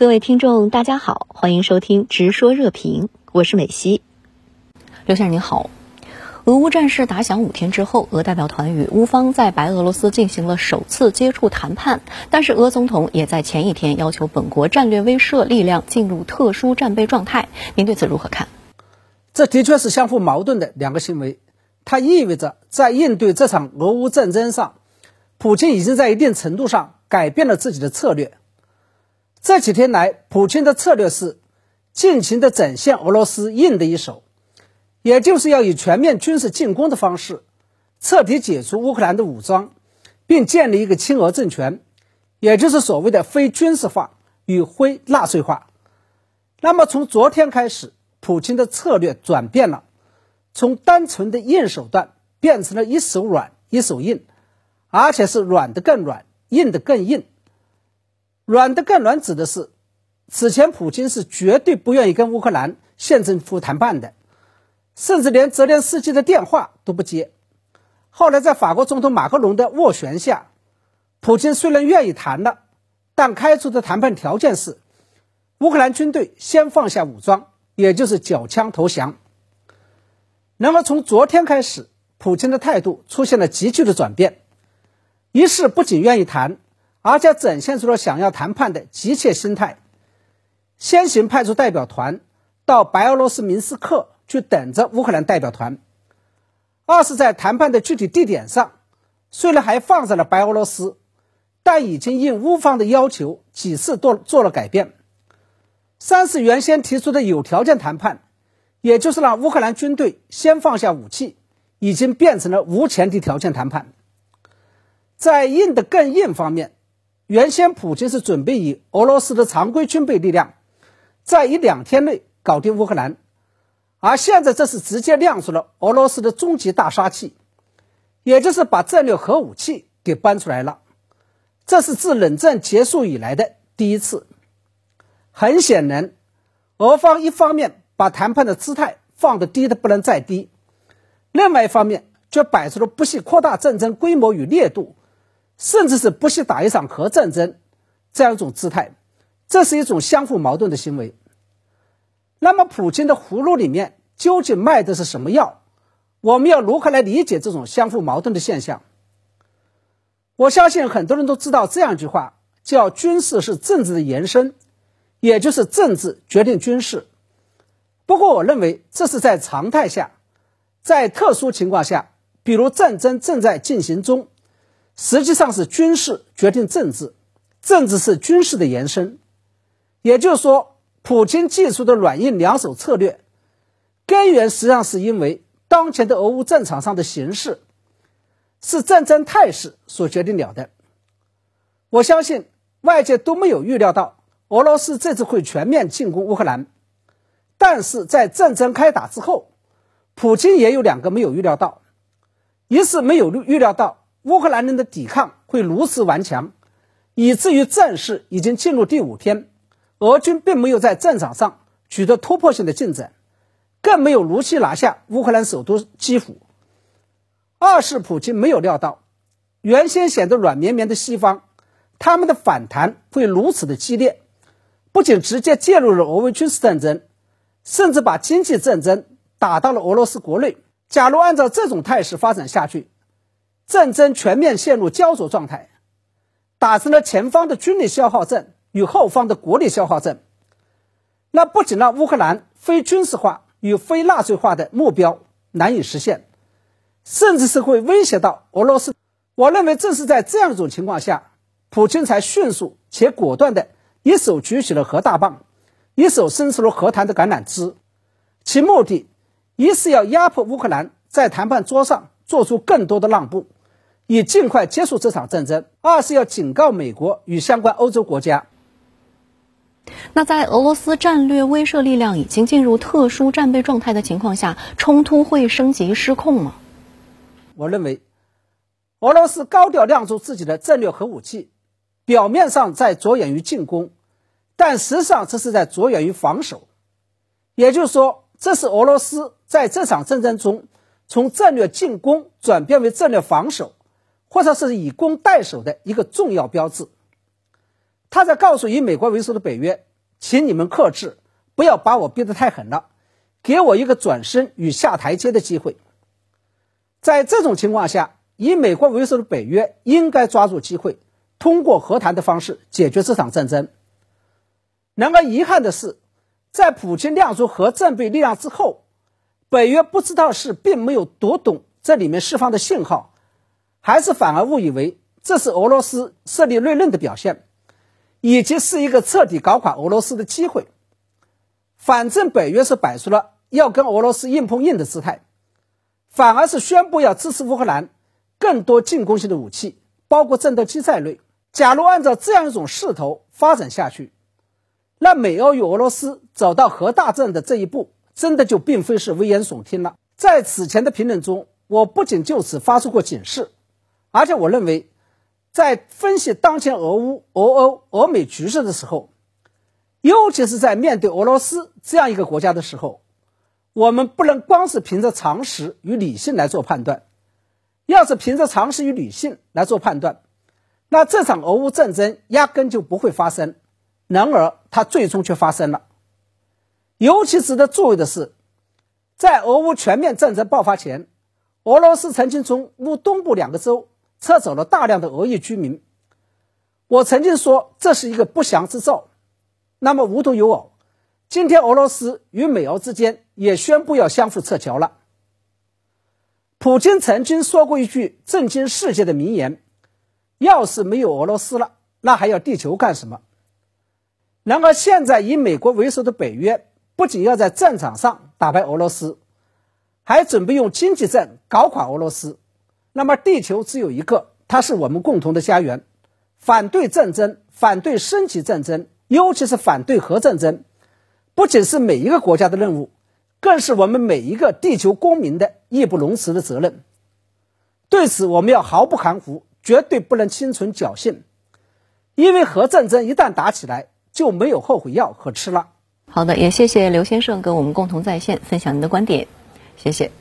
各位听众，大家好，欢迎收听《直说热评》，我是美西。刘先生您好，俄乌战事打响五天之后，俄代表团与乌方在白俄罗斯进行了首次接触谈判，但是俄总统也在前一天要求本国战略威慑力量进入特殊战备状态。您对此如何看？这的确是相互矛盾的两个行为，它意味着在应对这场俄乌战争上，普京已经在一定程度上改变了自己的策略。这几天来，普京的策略是尽情的展现俄罗斯硬的一手，也就是要以全面军事进攻的方式，彻底解除乌克兰的武装，并建立一个亲俄政权，也就是所谓的非军事化与非纳粹化。那么从昨天开始，普京的策略转变了，从单纯的硬手段变成了一手软一手硬，而且是软的更软，硬的更硬。软的更软指的是，此前普京是绝对不愿意跟乌克兰县政府谈判的，甚至连泽连斯基的电话都不接。后来在法国总统马克龙的斡旋下，普京虽然愿意谈了，但开出的谈判条件是，乌克兰军队先放下武装，也就是缴枪投降。然而从昨天开始，普京的态度出现了急剧的转变，一是不仅愿意谈。而且展现出了想要谈判的急切心态，先行派出代表团到白俄罗斯明斯克去等着乌克兰代表团；二是，在谈判的具体地点上，虽然还放在了白俄罗斯，但已经应乌方的要求几次做做了改变；三是原先提出的有条件谈判，也就是让乌克兰军队先放下武器，已经变成了无前提条件谈判。在硬的更硬方面。原先普京是准备以俄罗斯的常规军备力量，在一两天内搞定乌克兰，而现在这是直接亮出了俄罗斯的终极大杀器，也就是把战略核武器给搬出来了。这是自冷战结束以来的第一次。很显然，俄方一方面把谈判的姿态放得低的不能再低，另外一方面却摆出了不惜扩大战争规模与烈度。甚至是不惜打一场核战争，这样一种姿态，这是一种相互矛盾的行为。那么，普京的葫芦里面究竟卖的是什么药？我们要如何来理解这种相互矛盾的现象？我相信很多人都知道这样一句话，叫“军事是政治的延伸”，也就是政治决定军事。不过，我认为这是在常态下，在特殊情况下，比如战争正在进行中。实际上是军事决定政治，政治是军事的延伸。也就是说，普京技术的软硬两手策略，根源实际上是因为当前的俄乌战场上的形势是战争态势所决定了的。我相信外界都没有预料到俄罗斯这次会全面进攻乌克兰，但是在战争开打之后，普京也有两个没有预料到，一是没有预料到。乌克兰人的抵抗会如此顽强，以至于战事已经进入第五天，俄军并没有在战场上取得突破性的进展，更没有如期拿下乌克兰首都基辅。二是普京没有料到，原先显得软绵绵的西方，他们的反弹会如此的激烈，不仅直接介入了俄乌军事战争，甚至把经济战争打到了俄罗斯国内。假如按照这种态势发展下去，战争全面陷入焦灼状态，打成了前方的军力消耗战与后方的国力消耗战。那不仅让乌克兰非军事化与非纳粹化的目标难以实现，甚至是会威胁到俄罗斯。我认为正是在这样一种情况下，普京才迅速且果断的一手举起了核大棒，一手伸出了和谈的橄榄枝。其目的，一是要压迫乌克兰在谈判桌上做出更多的让步。以尽快结束这场战争。二是要警告美国与相关欧洲国家。那在俄罗斯战略威慑力量已经进入特殊战备状态的情况下，冲突会升级失控吗？我认为，俄罗斯高调亮出自己的战略核武器，表面上在着眼于进攻，但实际上这是在着眼于防守。也就是说，这是俄罗斯在这场战争中从战略进攻转变为战略防守。或者是以攻代守的一个重要标志。他在告诉以美国为首的北约，请你们克制，不要把我逼得太狠了，给我一个转身与下台阶的机会。在这种情况下，以美国为首的北约应该抓住机会，通过和谈的方式解决这场战争。然而，遗憾的是，在普京亮出核战备力量之后，北约不知道是并没有读懂这里面释放的信号，还是反而误以为这是俄罗斯设立锐刃的表现。以及是一个彻底搞垮俄罗斯的机会。反正北约是摆出了要跟俄罗斯硬碰硬的姿态，反而是宣布要支持乌克兰更多进攻性的武器，包括战斗机在内。假如按照这样一种势头发展下去，那美欧与俄罗斯走到核大战的这一步，真的就并非是危言耸听了。在此前的评论中，我不仅就此发出过警示，而且我认为。在分析当前俄乌、俄欧、俄美局势的时候，尤其是在面对俄罗斯这样一个国家的时候，我们不能光是凭着常识与理性来做判断。要是凭着常识与理性来做判断，那这场俄乌战争压根就不会发生。然而，它最终却发生了。尤其值得注意的是，在俄乌全面战争爆发前，俄罗斯曾经从乌东部两个州。撤走了大量的俄裔居民。我曾经说这是一个不祥之兆。那么无独有偶，今天俄罗斯与美俄之间也宣布要相互撤侨了。普京曾经说过一句震惊世界的名言：“要是没有俄罗斯了，那还要地球干什么？”然而现在以美国为首的北约不仅要在战场上打败俄罗斯，还准备用经济战搞垮俄罗斯。那么，地球只有一个，它是我们共同的家园。反对战争，反对升级战争，尤其是反对核战争，不仅是每一个国家的任务，更是我们每一个地球公民的义不容辞的责任。对此，我们要毫不含糊，绝对不能心存侥幸，因为核战争一旦打起来，就没有后悔药可吃了。好的，也谢谢刘先生跟我们共同在线分享您的观点，谢谢。